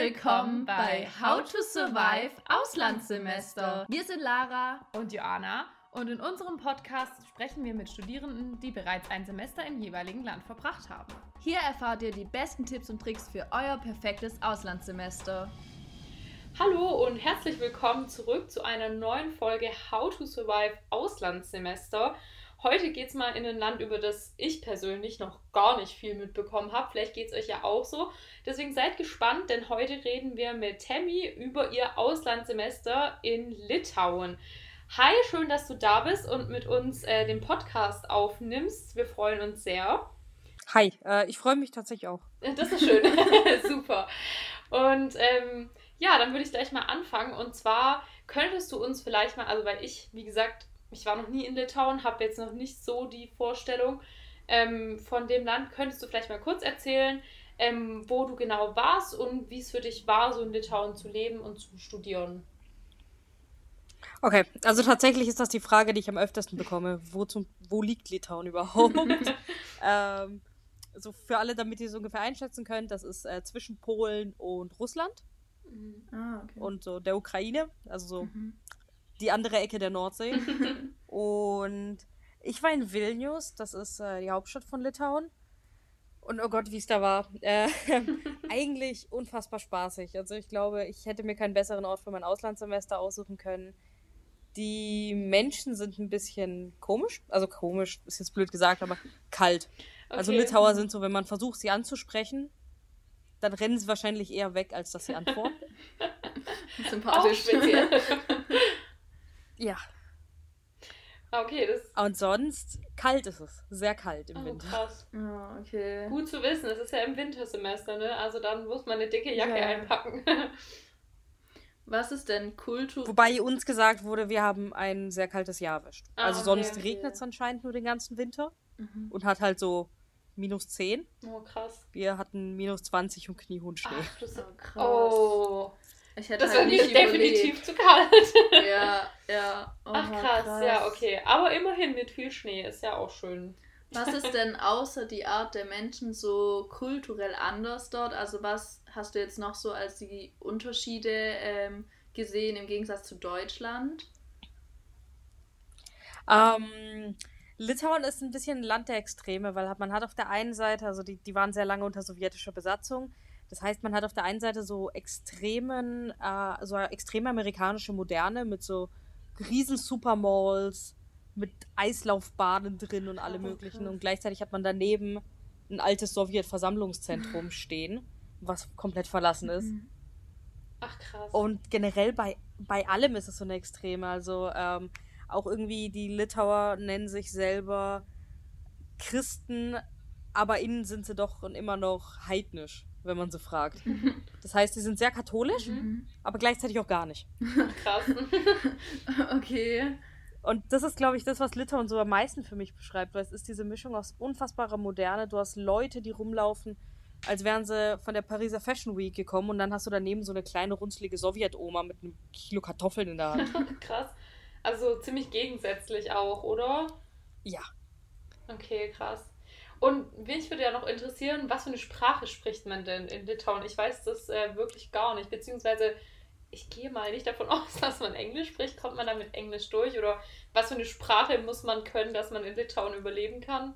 willkommen bei How to Survive Auslandssemester. Wir sind Lara und Joanna und in unserem Podcast sprechen wir mit Studierenden, die bereits ein Semester im jeweiligen Land verbracht haben. Hier erfahrt ihr die besten Tipps und Tricks für euer perfektes Auslandssemester. Hallo und herzlich willkommen zurück zu einer neuen Folge How to Survive Auslandssemester. Heute geht es mal in ein Land, über das ich persönlich noch gar nicht viel mitbekommen habe. Vielleicht geht es euch ja auch so. Deswegen seid gespannt, denn heute reden wir mit Tammy über ihr Auslandssemester in Litauen. Hi, schön, dass du da bist und mit uns äh, den Podcast aufnimmst. Wir freuen uns sehr. Hi, äh, ich freue mich tatsächlich auch. Das ist schön. Super. Und ähm, ja, dann würde ich gleich mal anfangen. Und zwar könntest du uns vielleicht mal, also weil ich, wie gesagt, ich war noch nie in Litauen, habe jetzt noch nicht so die Vorstellung ähm, von dem Land. Könntest du vielleicht mal kurz erzählen, ähm, wo du genau warst und wie es für dich war, so in Litauen zu leben und zu studieren? Okay, also tatsächlich ist das die Frage, die ich am öftesten bekomme. Wo, zum, wo liegt Litauen überhaupt? ähm, so für alle, damit ihr es ungefähr einschätzen könnt, das ist äh, zwischen Polen und Russland. Mhm. Ah, okay. Und so der Ukraine, also so mhm die andere Ecke der Nordsee. und ich war in Vilnius, das ist äh, die Hauptstadt von Litauen. Und oh Gott, wie es da war. Äh, eigentlich unfassbar spaßig. Also ich glaube, ich hätte mir keinen besseren Ort für mein Auslandssemester aussuchen können. Die Menschen sind ein bisschen komisch. Also komisch ist jetzt blöd gesagt, aber kalt. Also okay. Also Litauer sind so, wenn man versucht, sie anzusprechen, dann rennen sie wahrscheinlich eher weg, als dass sie antworten. Sympathisch. speziell. Ja. Okay, das. Und sonst kalt ist es. Sehr kalt im oh, Winter. Krass. Ja, okay. Gut zu wissen, es ist ja im Wintersemester, ne? Also dann muss man eine dicke Jacke ja. einpacken. Was ist denn Kultur? Wobei uns gesagt wurde, wir haben ein sehr kaltes Jahr erwischt. Ah, also sonst okay. regnet es anscheinend nur den ganzen Winter mhm. und hat halt so minus 10. Oh, krass. Wir hatten minus 20 und kniehohen Schnee. Ach, das ist oh, krass. Oh. Ich hätte das halt wäre nicht definitiv zu kalt. ja, ja. Oh, Ach krass, krass, ja, okay. Aber immerhin mit viel Schnee ist ja auch schön. Was ist denn außer die Art der Menschen so kulturell anders dort? Also was hast du jetzt noch so als die Unterschiede ähm, gesehen im Gegensatz zu Deutschland? Ähm, Litauen ist ein bisschen ein Land der Extreme, weil man hat auf der einen Seite, also die, die waren sehr lange unter sowjetischer Besatzung, das heißt, man hat auf der einen Seite so extremen, äh, so extreme amerikanische Moderne mit so riesen Supermalls, mit Eislaufbahnen drin und alle oh, möglichen. Und gleichzeitig hat man daneben ein altes Sowjet-Versammlungszentrum stehen, was komplett verlassen ist. Mhm. Ach krass. Und generell bei, bei allem ist es so eine Extreme. Also ähm, auch irgendwie die Litauer nennen sich selber Christen, aber innen sind sie doch immer noch heidnisch wenn man sie fragt. Das heißt, sie sind sehr katholisch, mhm. aber gleichzeitig auch gar nicht. Krass. okay. Und das ist, glaube ich, das, was Litauen so am meisten für mich beschreibt, weil es ist diese Mischung aus unfassbarer Moderne. Du hast Leute, die rumlaufen, als wären sie von der Pariser Fashion Week gekommen und dann hast du daneben so eine kleine runzlige Sowjetoma mit einem Kilo Kartoffeln in der Hand. Krass. Also ziemlich gegensätzlich auch, oder? Ja. Okay, krass. Und mich würde ja noch interessieren, was für eine Sprache spricht man denn in Litauen? Ich weiß das äh, wirklich gar nicht, beziehungsweise ich gehe mal nicht davon aus, dass man Englisch spricht. Kommt man da mit Englisch durch? Oder was für eine Sprache muss man können, dass man in Litauen überleben kann?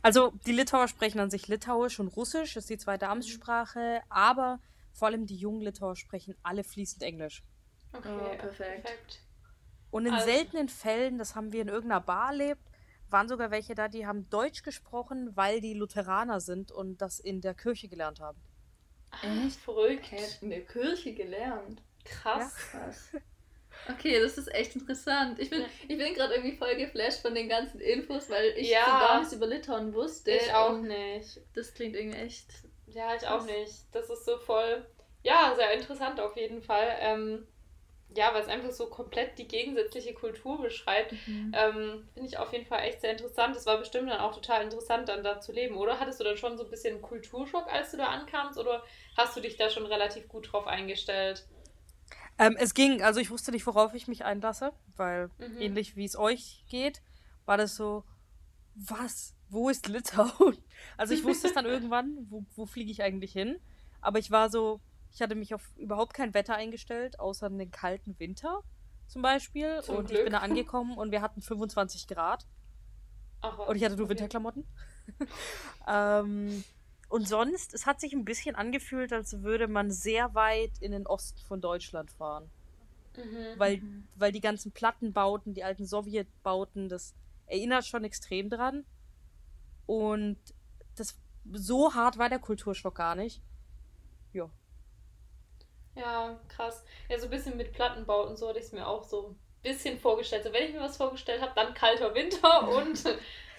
Also die Litauer sprechen an sich Litauisch und Russisch, ist die zweite Amtssprache, aber vor allem die jungen Litauer sprechen alle fließend Englisch. Okay, oh, perfekt. perfekt. Und in also. seltenen Fällen, das haben wir in irgendeiner Bar erlebt, waren sogar welche da, die haben Deutsch gesprochen, weil die Lutheraner sind und das in der Kirche gelernt haben. Echt verrückt. In der Kirche gelernt. Krass. Ja. Krass. Okay, das ist echt interessant. Ich bin, ja. bin gerade irgendwie voll geflasht von den ganzen Infos, weil ich ja. so gar nichts über Litauen wusste. Ich auch nicht. Das klingt irgendwie echt. Ja, ich auch nicht. Das ist so voll. Ja, sehr interessant auf jeden Fall. Ähm, ja, weil es einfach so komplett die gegensätzliche Kultur beschreibt, mhm. ähm, finde ich auf jeden Fall echt sehr interessant. Es war bestimmt dann auch total interessant, dann da zu leben, oder? Hattest du dann schon so ein bisschen Kulturschock, als du da ankamst, oder hast du dich da schon relativ gut drauf eingestellt? Ähm, es ging, also ich wusste nicht, worauf ich mich einlasse, weil mhm. ähnlich wie es euch geht, war das so, was? Wo ist Litauen? Also ich wusste es dann irgendwann, wo, wo fliege ich eigentlich hin? Aber ich war so, Ich hatte mich auf überhaupt kein Wetter eingestellt, außer einen kalten Winter zum Beispiel. Zum und Glück. ich bin da angekommen und wir hatten 25 Grad. Ach? Und ich hatte nur Okay. Winterklamotten. ähm, und sonst, es hat sich ein bisschen angefühlt, als würde man sehr weit in den Osten von Deutschland fahren. Mhm. Weil, weil die ganzen Plattenbauten, die alten Sowjetbauten, das erinnert schon extrem dran. Und das so hart war der Kulturschock gar nicht. Ja. Ja, krass. Ja, so ein bisschen mit Plattenbauten, so hatte ich es mir auch so ein bisschen vorgestellt. So, wenn ich mir was vorgestellt habe, dann kalter Winter und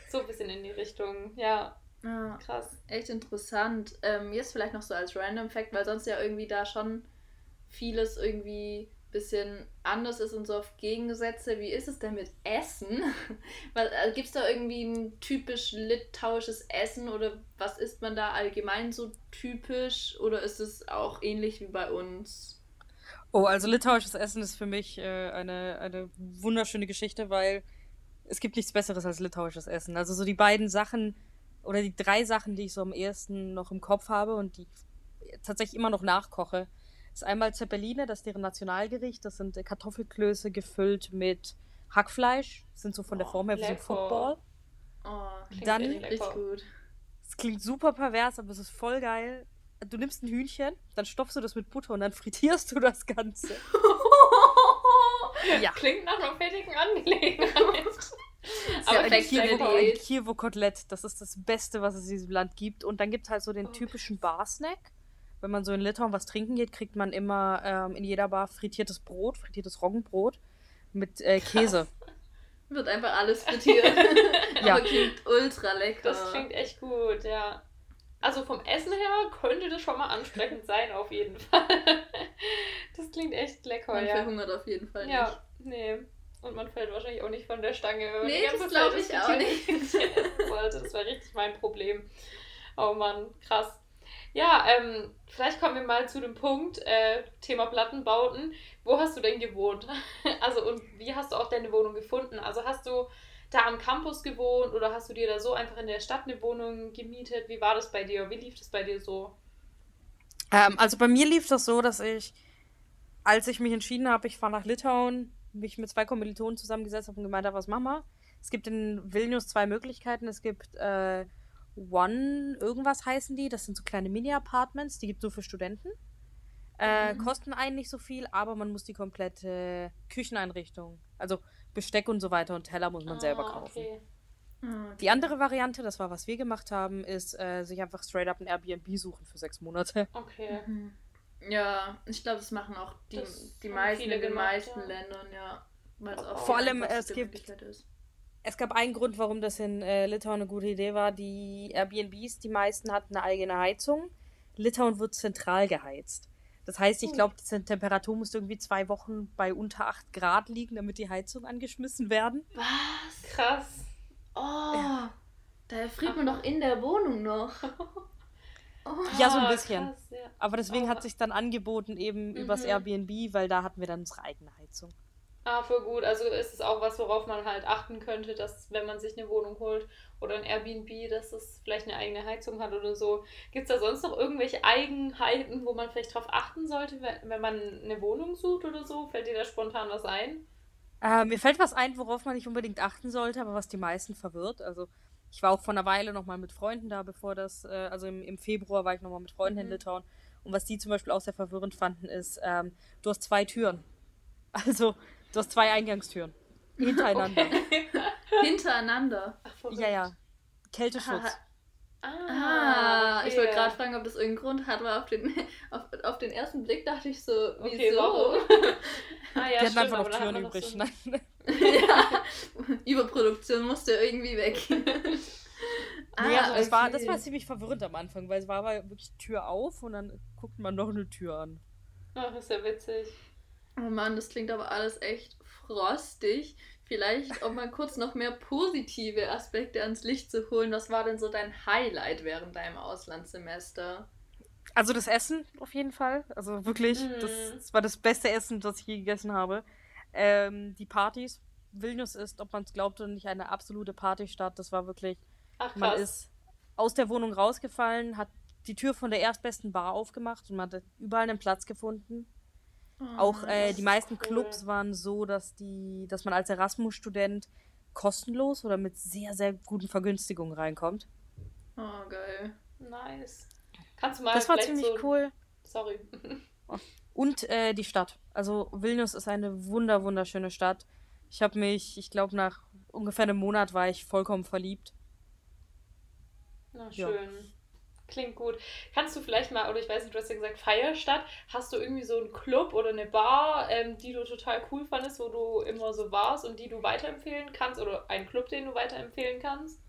so ein bisschen in die Richtung. Ja, Ja, krass. echt interessant. Ähm, jetzt vielleicht noch so als Random Fact, weil sonst ja irgendwie da schon vieles irgendwie bisschen anders ist und so auf Gegensätze. Wie ist es denn mit Essen? also, Gibt es da irgendwie ein typisch litauisches Essen oder was isst man da allgemein so typisch oder ist es auch ähnlich wie bei uns? Oh, also litauisches Essen ist für mich äh, eine, eine wunderschöne Geschichte, weil es gibt nichts Besseres als litauisches Essen. Also so die beiden Sachen oder die drei Sachen, die ich so am ehesten noch im Kopf habe und die ich tatsächlich immer noch nachkoche, ist einmal Zeppeline, das ist deren Nationalgericht. Das sind äh, Kartoffelklöße gefüllt mit Hackfleisch. Sind so von der Oh, Form her wie so ein. Football. Oh, Klingt Dann- echt richtig gut. Es klingt super pervers, aber es ist voll geil. Du nimmst ein Hühnchen, dann stopfst du das mit Butter und dann frittierst du das Ganze. Ja. Klingt nach einer fertigen Angelegenheit. Aber ein Kiewo-Kotelett. Das ist das Beste, was es in diesem Land gibt. Und dann gibt es halt so den Oh, typischen Bar-Snack. Wenn man so in Litauen was trinken geht, kriegt man immer ähm, in jeder Bar frittiertes Brot, frittiertes Roggenbrot mit äh, Käse. Wird einfach alles frittiert. Ja. Aber klingt ultra lecker. Das klingt echt gut, ja. Also vom Essen her könnte das schon mal ansprechend sein, auf jeden Fall. Das klingt echt lecker, Man ja. verhungert auf jeden Fall nicht. Ja, nee. Und man fällt wahrscheinlich auch nicht von der Stange. wenn man Nee, das glaub Zeit ich auch nicht. Das wäre richtig mein Problem. Oh Mann, krass. Ja, ähm, vielleicht kommen wir mal zu dem Punkt, äh, Thema Plattenbauten. Wo hast du denn gewohnt? Also und wie hast du auch deine Wohnung gefunden? Also hast du da am Campus gewohnt oder hast du dir da so einfach in der Stadt eine Wohnung gemietet? Wie war das bei dir? Wie lief das bei dir so? Ähm, also bei mir lief das so, dass ich, als ich mich entschieden habe, ich fahre nach Litauen, mich mit zwei Kommilitonen zusammengesetzt habe und gemeint habe, was wir? Es gibt in Vilnius zwei Möglichkeiten. Es gibt äh, One, irgendwas heißen die. Das sind so kleine Mini-Apartments, die gibt es nur für Studenten. Äh, Mhm. Kosten einen nicht so viel, aber man muss die komplette Kücheneinrichtung, also Besteck und so weiter und Teller muss man selber Ah, kaufen. Okay. Ah, Die andere Variante, das war, was wir gemacht haben, ist äh, sich einfach straight up ein Airbnb suchen für sechs Monate. Okay. Mhm. Ja, ich glaube, das machen auch die, Das die meisten viele in den meisten ja. Ländern, ja. Weil es auch Vor allem, es gibt-. Es gab einen Grund, warum das in äh, Litauen eine gute Idee war. Die Airbnbs, die meisten hatten eine eigene Heizung. Litauen wird zentral geheizt. Das heißt, ich Oh. glaube, die Temperatur muss irgendwie zwei Wochen bei unter 8 Grad liegen, damit die Heizung angeschmissen werden. Was? Krass. Oh, da erfriert man doch in der Wohnung noch. Oh. Ja, so ein Ah, bisschen. Krass, ja. Aber deswegen Oh. hat sich dann angeboten, eben übers Mhm. Airbnb, weil da hatten wir dann unsere eigene Heizung. Ah, voll gut. Also ist es auch was, worauf man halt achten könnte, dass wenn man sich eine Wohnung holt oder ein Airbnb, dass es vielleicht eine eigene Heizung hat oder so. Gibt es da sonst noch irgendwelche Eigenheiten, wo man vielleicht drauf achten sollte, wenn, wenn man eine Wohnung sucht oder so? Fällt dir da spontan was ein? Äh, mir fällt was ein, worauf man nicht unbedingt achten sollte, aber was die meisten verwirrt. Also ich war auch vor einer Weile nochmal mit Freunden da, bevor das, äh, also im, im Februar war ich nochmal mit Freunden in Mhm. Litauen. Und was die zum Beispiel auch sehr verwirrend fanden, ist, ähm, du hast zwei Türen. Also du hast zwei Eingangstüren. Hintereinander. Hintereinander. Ach, verrückt. Ja, ja. Kälteschutz. Ah, ich wollte okay. gerade fragen, ob das irgendeinen Grund hat, weil auf den, auf, auf den ersten Blick dachte ich so, wieso? Okay, warum? Ah, ja, die hatten stimmt, einfach noch Türen übrig. so Nein. ja, Überproduktion musste irgendwie weg. nee, also das, war, das okay. war ziemlich verwirrend am Anfang, weil es war aber wirklich Tür auf und dann guckt man noch eine Tür an. Ach, ist ja witzig. Oh Mann, das klingt aber alles echt frostig. Vielleicht, um mal kurz noch mehr positive Aspekte ans Licht zu holen. Was war denn so dein Highlight während deinem Auslandssemester? Also das Essen auf jeden Fall. Also wirklich, Mhm. das, das war das beste Essen, das ich je gegessen habe. Ähm, die Partys. Vilnius ist, ob man es glaubt oder nicht, eine absolute Partystadt. Das war wirklich, Ach, man ist aus der Wohnung rausgefallen, hat die Tür von der erstbesten Bar aufgemacht und man hat überall einen Platz gefunden. Oh, auch äh, die meisten cool. Clubs waren so, dass die, dass man als Erasmus-Student kostenlos oder mit sehr, sehr guten Vergünstigungen reinkommt. Oh, geil. Nice. Kannst du mal. Das war ziemlich so... cool. Sorry. Und äh, die Stadt. Also Vilnius ist eine wunder, wunderschöne Stadt. Ich habe mich, ich glaube, nach ungefähr einem Monat war ich vollkommen verliebt. Na, schön. Ja. Klingt gut. Kannst du vielleicht mal, oder ich weiß nicht, du hast ja gesagt Feierstadt, hast du irgendwie so einen Club oder eine Bar, ähm, die du total cool fandest, wo du immer so warst und die du weiterempfehlen kannst oder einen Club, den du weiterempfehlen kannst?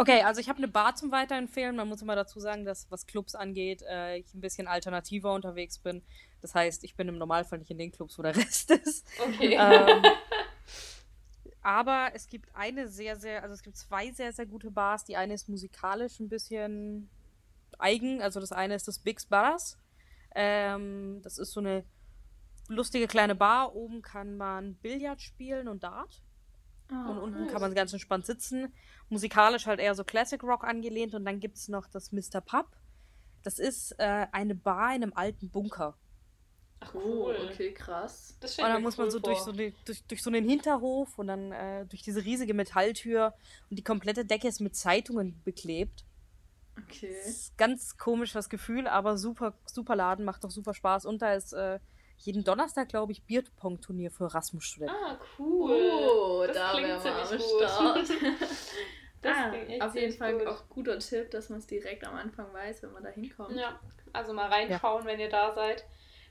Okay, also ich habe eine Bar zum Weiterempfehlen. Man muss immer dazu sagen, dass was Clubs angeht, äh, ich ein bisschen alternativer unterwegs bin. Das heißt, ich bin im Normalfall nicht in den Clubs, wo der Rest ist. Okay. Ähm, aber es gibt eine sehr, sehr, also es gibt zwei sehr, sehr gute Bars. Die eine ist musikalisch ein bisschen eigen. Also das eine ist das Big's Barras. Ähm, das ist so eine lustige kleine Bar. Oben kann man Billard spielen und Dart. Oh, und unten nice. kann man ganz entspannt sitzen. Musikalisch halt eher so Classic Rock angelehnt. Und dann gibt es noch das Mr. Pub. Das ist äh, eine Bar in einem alten Bunker. Ach cool, oh, okay, krass. Das und dann muss man so durch, so eine, durch, durch so einen Hinterhof und dann äh, durch diese riesige Metalltür und die komplette Decke ist mit Zeitungen beklebt. Okay. Das ist ganz komisches Gefühl, aber super, super Laden, macht doch super Spaß. Und da ist äh, jeden Donnerstag, glaube ich, Bierpong-Turnier für Erasmus-Studenten. Ah, cool. Oh, das da klingt ziemlich gut. das ah, auf jeden Fall gut. auch guter Tipp, dass man es direkt am Anfang weiß, wenn man da hinkommt. Ja, also mal reinschauen, ja. wenn ihr da seid.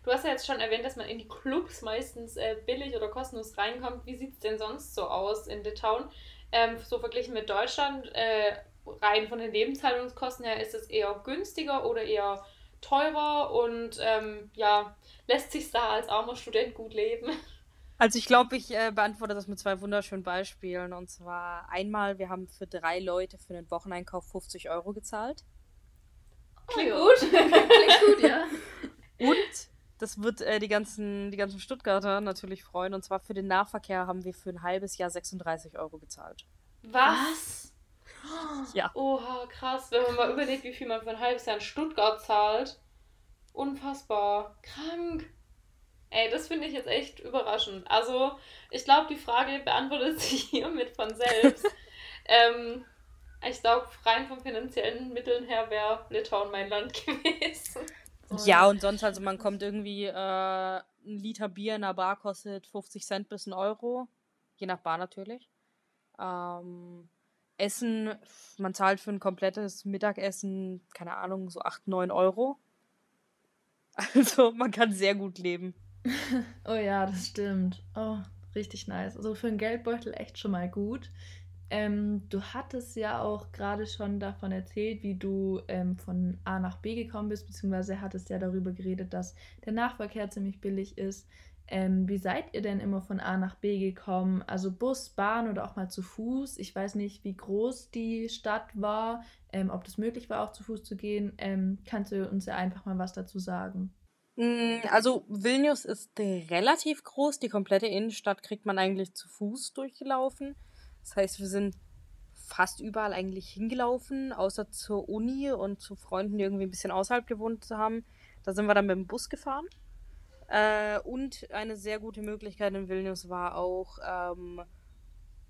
Du hast ja jetzt schon erwähnt, dass man in die Clubs meistens äh, billig oder kostenlos reinkommt. Wie sieht es denn sonst so aus in Litauen? Ähm, so verglichen mit Deutschland, äh, rein von den Lebenshaltungskosten her, ist es eher günstiger oder eher teurer und ähm, ja, lässt sich da als armer Student gut leben? Also ich glaube, ich äh, beantworte das mit zwei wunderschönen Beispielen. Und zwar einmal, wir haben für drei Leute für den Wocheneinkauf 50 Euro gezahlt. Klingt oh, gut. Klingt gut, ja. Und das wird äh, die, ganzen, die ganzen Stuttgarter natürlich freuen. Und zwar für den Nahverkehr haben wir für ein halbes Jahr 36 Euro gezahlt. Was? Ja. Oha, krass. Wenn man mal überlegt, wie viel man für ein halbes Jahr in Stuttgart zahlt. Unfassbar. Krank. Ey, das finde ich jetzt echt überraschend. Also, ich glaube, die Frage beantwortet sich hiermit von selbst. ähm, ich glaube, rein von finanziellen Mitteln her wäre Litauen mein Land gewesen. Ja, und sonst, also man kommt irgendwie, äh, ein Liter Bier in der Bar kostet 50 Cent bis ein Euro. Je nach Bar natürlich. Ähm, Essen, man zahlt für ein komplettes Mittagessen, keine Ahnung, so 8, 9 Euro. Also man kann sehr gut leben. oh ja, das stimmt. Oh, richtig nice. Also für einen Geldbeutel echt schon mal gut. Ähm, du hattest ja auch gerade schon davon erzählt, wie du ähm, von A nach B gekommen bist, beziehungsweise hattest ja darüber geredet, dass der Nahverkehr ziemlich billig ist. Ähm, wie seid ihr denn immer von A nach B gekommen? Also Bus, Bahn oder auch mal zu Fuß? Ich weiß nicht, wie groß die Stadt war, ähm, ob das möglich war, auch zu Fuß zu gehen. Ähm, kannst du uns ja einfach mal was dazu sagen? Mm, also Vilnius ist relativ groß. Die komplette Innenstadt kriegt man eigentlich zu Fuß durchgelaufen. Das heißt, wir sind fast überall eigentlich hingelaufen, außer zur Uni und zu Freunden, die irgendwie ein bisschen außerhalb gewohnt haben. Da sind wir dann mit dem Bus gefahren. Äh, und eine sehr gute Möglichkeit in Vilnius war auch ähm,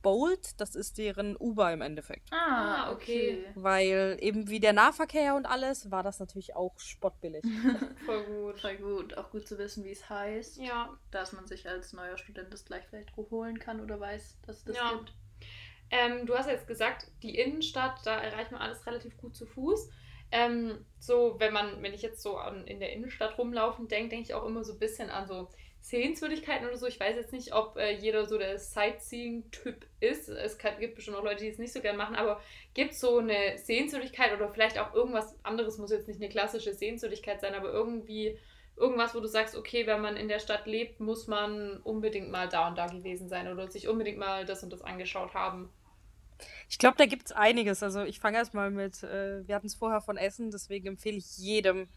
Bolt, das ist deren Uber im Endeffekt. Ah, okay. Weil eben wie der Nahverkehr und alles, war das natürlich auch spottbillig. voll gut, voll gut. Auch gut zu wissen, wie es heißt. Ja. Dass man sich als neuer Student das gleich vielleicht holen kann oder weiß, dass es das ja. gibt. Ähm, du hast jetzt gesagt, die Innenstadt, da erreicht man alles relativ gut zu Fuß. Ähm, so, wenn man, wenn ich jetzt so an, in der Innenstadt rumlaufen denke, denke ich auch immer so ein bisschen an so Sehenswürdigkeiten oder so. Ich weiß jetzt nicht, ob äh, jeder so der Sightseeing-Typ ist. Es kann, gibt bestimmt auch Leute, die es nicht so gern machen, aber gibt es so eine Sehenswürdigkeit oder vielleicht auch irgendwas anderes, muss jetzt nicht eine klassische Sehenswürdigkeit sein, aber irgendwie irgendwas, wo du sagst, okay, wenn man in der Stadt lebt, muss man unbedingt mal da und da gewesen sein oder sich unbedingt mal das und das angeschaut haben. Ich glaube, da gibt es einiges. Also ich fange erstmal mit, äh, wir hatten es vorher von Essen, deswegen empfehle ich jedem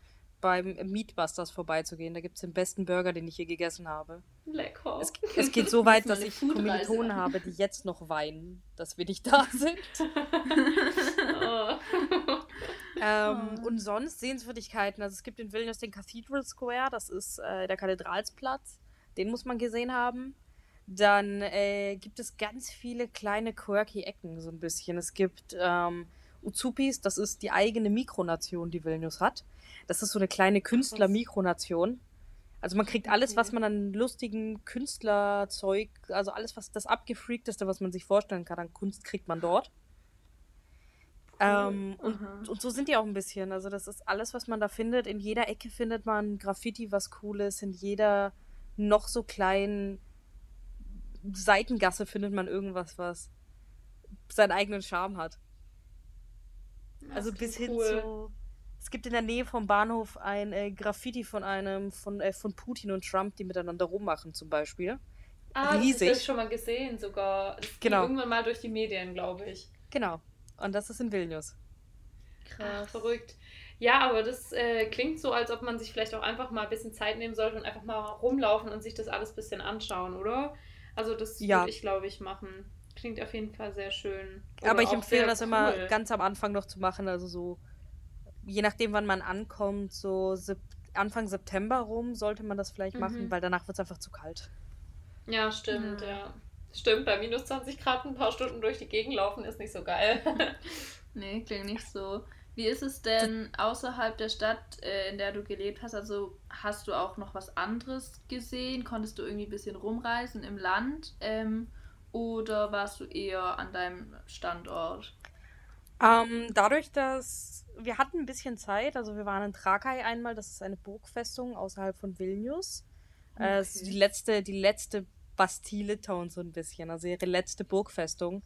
beim Meatbusters vorbeizugehen. Da gibt es den besten Burger, den ich je gegessen habe. Lecker. Es, es geht so weit, dass ich Kommilitonen habe, die jetzt noch weinen, dass wir nicht da sind. oh. Ähm, oh. Und sonst Sehenswürdigkeiten. Also es gibt in Vilnius den Cathedral Square, das ist äh, der Kathedralsplatz. Den muss man gesehen haben. Dann äh, gibt es ganz viele kleine quirky Ecken, so ein bisschen. Es gibt ähm, Uzupis, das ist die eigene Mikronation, die Vilnius hat. Das ist so eine kleine Künstler-Mikronation. Also man kriegt alles, was man an lustigen Künstlerzeug, also alles, was das abgefreakteste, was man sich vorstellen kann an Kunst, kriegt man dort. Ähm, und, und, so sind die auch ein bisschen. Also das ist alles, was man da findet. In jeder Ecke findet man Graffiti, was cool ist. In jeder noch so kleinen Seitengasse findet man irgendwas, was seinen eigenen Charme hat. Das also bis hin cool. zu. Es gibt in der Nähe vom Bahnhof ein äh, Graffiti von einem, von, äh, von Putin und Trump, die miteinander rummachen, zum Beispiel. Ah, Riesig. das habe ich schon mal gesehen sogar. Das genau. ging irgendwann mal durch die Medien, glaube ich. Genau. Und das ist in Vilnius. Krass. Ach, verrückt. Ja, aber das äh, klingt so, als ob man sich vielleicht auch einfach mal ein bisschen Zeit nehmen sollte und einfach mal rumlaufen und sich das alles ein bisschen anschauen, oder? Also das ja. würde ich, glaube ich, machen. Klingt auf jeden Fall sehr schön. Oder aber ich empfehle das cool. immer ganz am Anfang noch zu machen, also so je nachdem, wann man ankommt, so Anfang September rum sollte man das vielleicht mhm. machen, weil danach wird es einfach zu kalt. Ja, stimmt, ja. ja. Stimmt, bei minus 20 Grad ein paar Stunden durch die Gegend laufen ist nicht so geil. nee, klingt nicht so. Wie ist es denn außerhalb der Stadt, äh, in der du gelebt hast? Also hast du auch noch was anderes gesehen? Konntest du irgendwie ein bisschen rumreisen im Land? Ähm, oder warst du eher an deinem Standort? Ähm, dadurch, dass wir hatten ein bisschen Zeit, also wir waren in Trakai einmal, das ist eine Burgfestung außerhalb von Vilnius. Okay. Äh, das ist die letzte, die letzte Bastille Litauen so ein bisschen, also ihre letzte Burgfestung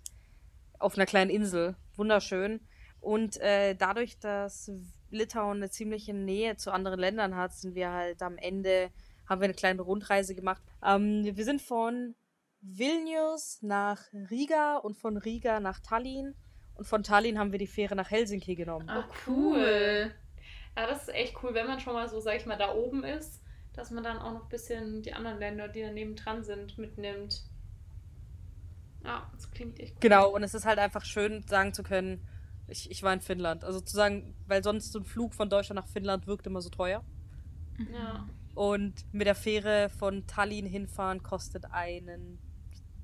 auf einer kleinen Insel. Wunderschön. Und äh, dadurch, dass Litauen eine ziemliche Nähe zu anderen Ländern hat, sind wir halt am Ende, haben wir eine kleine Rundreise gemacht. Ähm, wir sind von Vilnius nach Riga und von Riga nach Tallinn. Und von Tallinn haben wir die Fähre nach Helsinki genommen. Ach, cool. Ja, das ist echt cool, wenn man schon mal so, sag ich mal, da oben ist, dass man dann auch noch ein bisschen die anderen Länder, die daneben dran sind, mitnimmt. Ja, das klingt echt cool. Genau, und es ist halt einfach schön, sagen zu können, ich, ich war in Finnland. Also zu sagen, weil sonst so ein Flug von Deutschland nach Finnland wirkt immer so teuer. Ja. Und mit der Fähre von Tallinn hinfahren kostet einen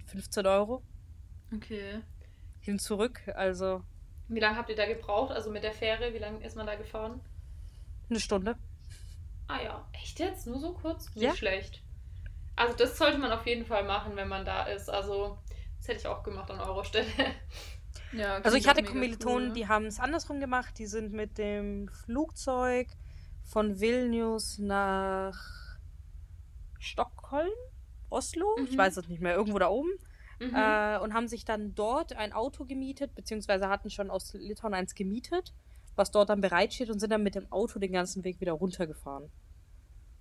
15 Euro. Okay. Hin zurück, also. Wie lange habt ihr da gebraucht? Also mit der Fähre, wie lange ist man da gefahren? Eine Stunde. Ah ja, echt jetzt? Nur so kurz? Nicht ja. schlecht. Also das sollte man auf jeden Fall machen, wenn man da ist. Also das hätte ich auch gemacht an eurer Stelle. Ja, also ich hatte Kommilitonen, cool. die haben es andersrum gemacht. Die sind mit dem Flugzeug von Vilnius nach Stockholm, Oslo, mhm. ich weiß es nicht mehr, irgendwo da oben. Mhm. Äh, und haben sich dann dort ein Auto gemietet, beziehungsweise hatten schon aus Litauen eins gemietet, was dort dann bereitsteht und sind dann mit dem Auto den ganzen Weg wieder runtergefahren.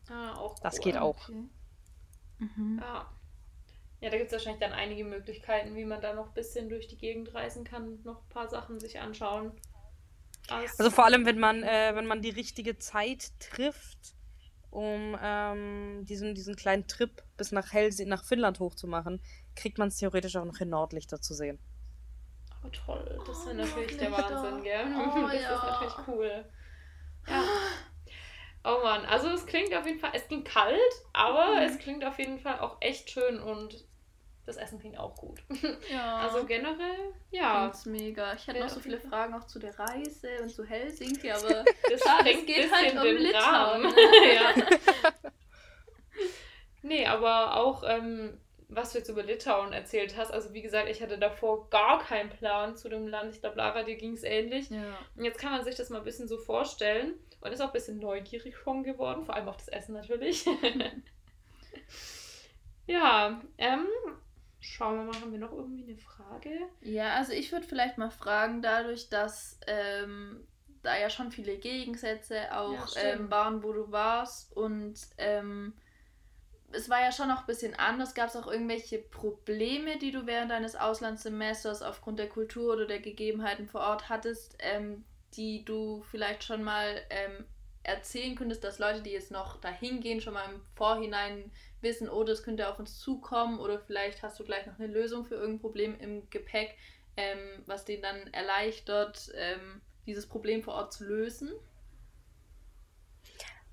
Ah, auch cool. Das geht auch. Okay. Mhm. Ja. Ja, da gibt es wahrscheinlich dann einige Möglichkeiten, wie man da noch ein bisschen durch die Gegend reisen kann, noch ein paar Sachen sich anschauen. Aus also vor allem, wenn man, äh, wenn man die richtige Zeit trifft, um ähm, diesen, diesen kleinen Trip bis nach Helsi nach Finnland hochzumachen, kriegt man es theoretisch auch noch in Nordlichter zu sehen. Oh toll, das ist oh, natürlich der Wahnsinn, gell? Oh, das ja. ist natürlich cool. Ja. Oh Mann, also es klingt auf jeden Fall, es klingt kalt, aber mhm. es klingt auf jeden Fall auch echt schön und das Essen klingt auch gut. Ja. Also generell, ja. Klingt's mega. Ich hatte noch so viele Fragen auch zu der Reise und zu Helsinki, aber das, das geht halt um Litauen. ja. nee, aber auch, ähm, was du jetzt über Litauen erzählt hast, also wie gesagt, ich hatte davor gar keinen Plan zu dem Land. Ich glaube, Lara, dir ging es ähnlich. Ja. Und jetzt kann man sich das mal ein bisschen so vorstellen und ist auch ein bisschen neugierig schon geworden, vor allem auf das Essen natürlich. ja, ähm, Schauen wir mal, haben wir noch irgendwie eine Frage? Ja, also ich würde vielleicht mal fragen, dadurch, dass ähm, da ja schon viele Gegensätze auch ja, ähm, waren, wo du warst und ähm, es war ja schon noch ein bisschen anders. Gab es auch irgendwelche Probleme, die du während deines Auslandssemesters aufgrund der Kultur oder der Gegebenheiten vor Ort hattest, ähm, die du vielleicht schon mal ähm, erzählen könntest, dass Leute, die jetzt noch dahin gehen, schon mal im Vorhinein wissen, oh, das könnte auf uns zukommen oder vielleicht hast du gleich noch eine Lösung für irgendein Problem im Gepäck, ähm, was denen dann erleichtert, ähm, dieses Problem vor Ort zu lösen?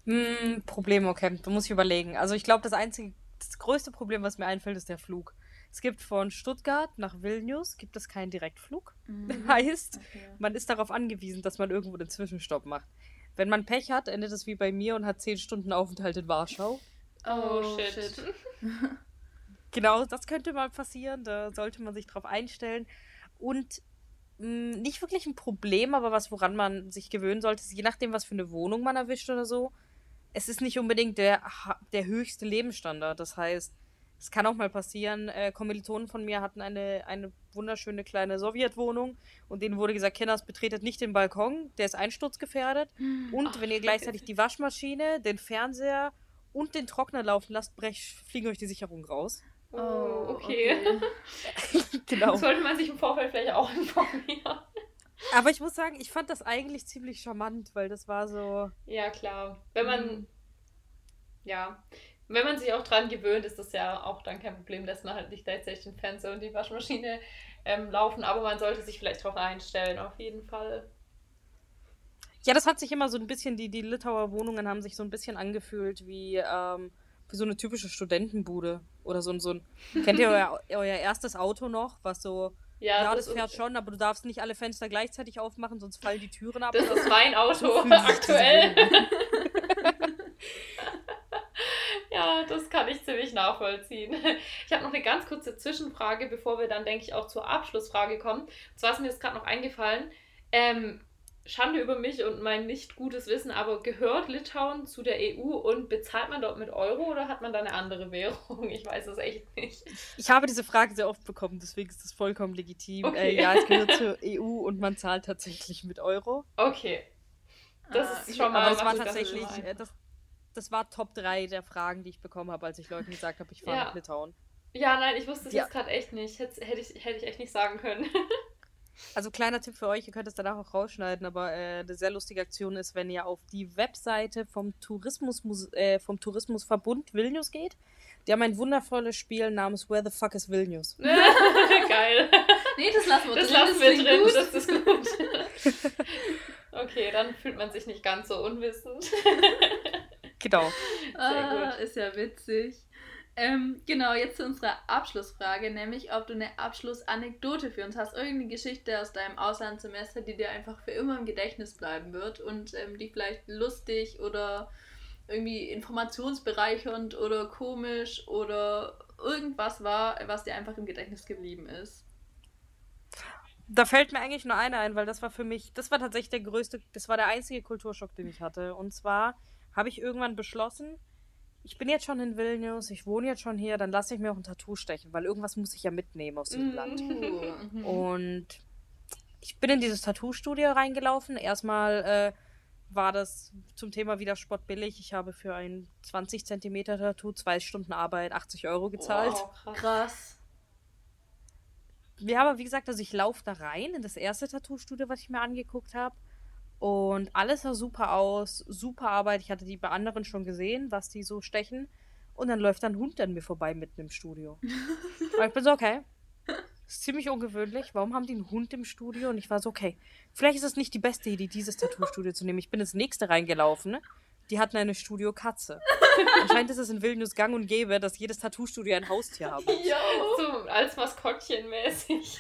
Hm, Problem, okay. Da muss ich überlegen. Also ich glaube, das einzige, das größte Problem, was mir einfällt, ist der Flug. Es gibt von Stuttgart nach Vilnius gibt es keinen Direktflug. Mhm. Heißt, okay. man ist darauf angewiesen, dass man irgendwo den Zwischenstopp macht. Wenn man Pech hat, endet es wie bei mir und hat zehn Stunden Aufenthalt in Warschau. Oh, oh shit. shit. genau, das könnte mal passieren. Da sollte man sich drauf einstellen. Und mh, hm, nicht wirklich ein Problem, aber was, woran man sich gewöhnen sollte, ist, je nachdem, was für eine Wohnung man erwischt oder so, es ist nicht unbedingt der, der höchste Lebensstandard. Das heißt, es kann auch mal passieren, äh, Kommilitonen von mir hatten eine, eine wunderschöne kleine Sowjetwohnung und denen wurde gesagt, Kinders, betretet nicht den Balkon, der ist einsturzgefährdet. Und Ach, wenn ihr gleichzeitig die Waschmaschine, den Fernseher und den Trockner laufen lasst, brech, fliegen euch die Sicherungen raus. Oh, okay. okay. genau. Sollte man sich im Vorfeld vielleicht auch informieren. Aber ich muss sagen, ich fand das eigentlich ziemlich charmant, weil das war so. Ja, klar. Wenn man. Mhm. Ja. Wenn man sich auch dran gewöhnt, ist das ja auch dann kein Problem, dass man halt nicht gleichzeitig den Fernseher und die Waschmaschine ähm, laufen. Aber man sollte sich vielleicht darauf einstellen, auf jeden Fall. Ja, das hat sich immer so ein bisschen, die, die Litauer Wohnungen haben sich so ein bisschen angefühlt wie, ähm, wie so eine typische Studentenbude. Oder so, so ein. Kennt ihr euer, euer erstes Auto noch, was so ja, ja das, das fährt schon, aber du darfst nicht alle Fenster gleichzeitig aufmachen, sonst fallen die Türen ab. Das ist mein Auto aktuell. ja, das kann ich ziemlich nachvollziehen. Ich habe noch eine ganz kurze Zwischenfrage, bevor wir dann, denke ich, auch zur Abschlussfrage kommen. Und zwar ist mir jetzt gerade noch eingefallen. Ähm, Schande über mich und mein nicht gutes Wissen, aber gehört Litauen zu der EU und bezahlt man dort mit Euro oder hat man da eine andere Währung? Ich weiß es echt nicht. Ich habe diese Frage sehr oft bekommen, deswegen ist das vollkommen legitim. Okay. Äh, ja, es gehört zur EU und man zahlt tatsächlich mit Euro. Okay. Das ah, ist schon mal. Aber das war tatsächlich, äh, das, das war Top 3 der Fragen, die ich bekommen habe, als ich Leuten gesagt habe, ich fahre ja. nach Litauen. Ja, nein, ich wusste es ja. jetzt gerade echt nicht. Hätte, hätte, ich, hätte ich echt nicht sagen können. Also kleiner Tipp für euch, ihr könnt es danach auch rausschneiden, aber äh, eine sehr lustige Aktion ist, wenn ihr auf die Webseite vom, Tourismus, äh, vom Tourismusverbund Vilnius geht. Die haben ein wundervolles Spiel namens Where the Fuck is Vilnius? Geil. Nee, das lassen wir das drin. Lassen wir drin, gut. das ist gut. okay, dann fühlt man sich nicht ganz so unwissend. genau. Sehr ah, gut. Ist ja witzig. Ähm, genau, jetzt zu unserer Abschlussfrage, nämlich ob du eine Abschlussanekdote für uns hast. Irgendeine Geschichte aus deinem Auslandssemester, die dir einfach für immer im Gedächtnis bleiben wird und ähm, die vielleicht lustig oder irgendwie informationsbereichernd oder komisch oder irgendwas war, was dir einfach im Gedächtnis geblieben ist. Da fällt mir eigentlich nur eine ein, weil das war für mich, das war tatsächlich der größte, das war der einzige Kulturschock, den ich hatte. Und zwar habe ich irgendwann beschlossen, ich bin jetzt schon in Vilnius, ich wohne jetzt schon hier, dann lasse ich mir auch ein Tattoo stechen, weil irgendwas muss ich ja mitnehmen aus diesem Land. Mhm. Und ich bin in dieses Tattoo-Studio reingelaufen. Erstmal äh, war das zum Thema wieder spottbillig. Ich habe für ein 20 Zentimeter Tattoo zwei Stunden Arbeit 80 Euro gezahlt. Wow, krass. Ja, aber wie gesagt, also ich laufe da rein in das erste Tattoo-Studio, was ich mir angeguckt habe. Und alles sah super aus, super Arbeit. Ich hatte die bei anderen schon gesehen, was die so stechen. Und dann läuft ein Hund an mir vorbei mitten im Studio. Aber ich bin so, okay. Das ist ziemlich ungewöhnlich. Warum haben die einen Hund im Studio? Und ich war so, okay, vielleicht ist es nicht die beste Idee, dieses Tattoo-Studio zu nehmen. Ich bin ins nächste reingelaufen. Die hatten eine Studio-Katze. Anscheinend ist es in Vilnius gang und gäbe, dass jedes Tattoo-Studio ein Haustier hat. Ja, so als Maskottchen mäßig.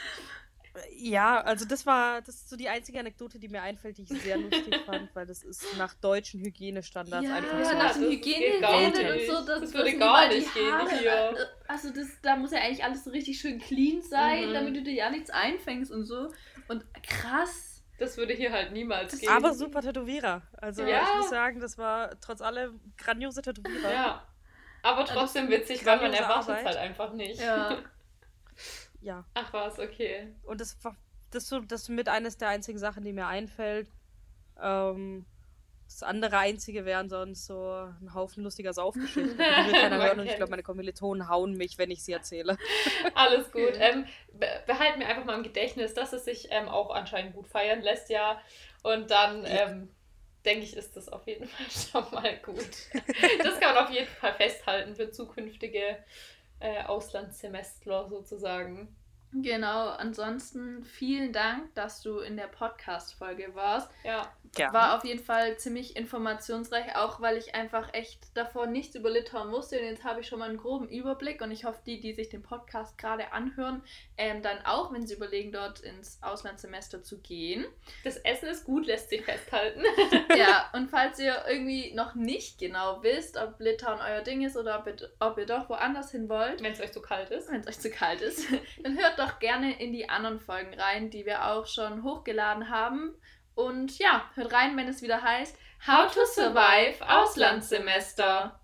Ja, also das war, das ist so die einzige Anekdote, die mir einfällt, die ich sehr lustig fand, weil das ist nach deutschen Hygienestandards ja, einfach so. Ja, nach den Hygieneregeln und so. Das, das würde gar nicht gehen hier. Äh, also das, da muss ja eigentlich alles so richtig schön clean sein, mhm. damit du dir ja nichts einfängst und so. Und krass. Das würde hier halt niemals gehen. Aber super Tätowierer. Also ja. ich muss sagen, das war trotz allem grandiose Tätowierer. Ja. Aber trotzdem witzig, weil man erwartet es halt einfach nicht. Ja. ja. Ach was, okay. Und das war das so das mit eines der einzigen Sachen, die mir einfällt. Ähm, das andere einzige wären sonst so ein Haufen lustiger Saufgeschichten. Die will keiner hören und ich glaube, meine Kommilitonen hauen mich, wenn ich sie erzähle. Alles gut. Ähm, behalten wir einfach mal im Gedächtnis, dass es sich ähm, auch anscheinend gut feiern lässt, ja. Und dann ja. ähm, denke ich, ist das auf jeden Fall schon mal gut. das kann man auf jeden Fall festhalten für zukünftige äh, Auslandssemestler sozusagen. Genau, ansonsten vielen Dank, dass du in der Podcast-Folge warst. Ja. Ja. War auf jeden Fall ziemlich informationsreich, auch weil ich einfach echt davor nichts über Litauen wusste. Und jetzt habe ich schon mal einen groben Überblick und ich hoffe, die, die sich den Podcast gerade anhören, ähm, dann auch, wenn sie überlegen, dort ins Auslandssemester zu gehen. Das Essen ist gut, lässt sich festhalten. ja, und falls ihr irgendwie noch nicht genau wisst, ob Litauen euer Ding ist oder ob ihr, ob ihr doch woanders hin wollt, Wenn es euch zu kalt ist. wenn es euch zu kalt ist, dann hört doch gerne in die anderen Folgen rein, die wir auch schon hochgeladen haben. Und ja, hört rein, wenn es wieder heißt How to survive Auslandssemester.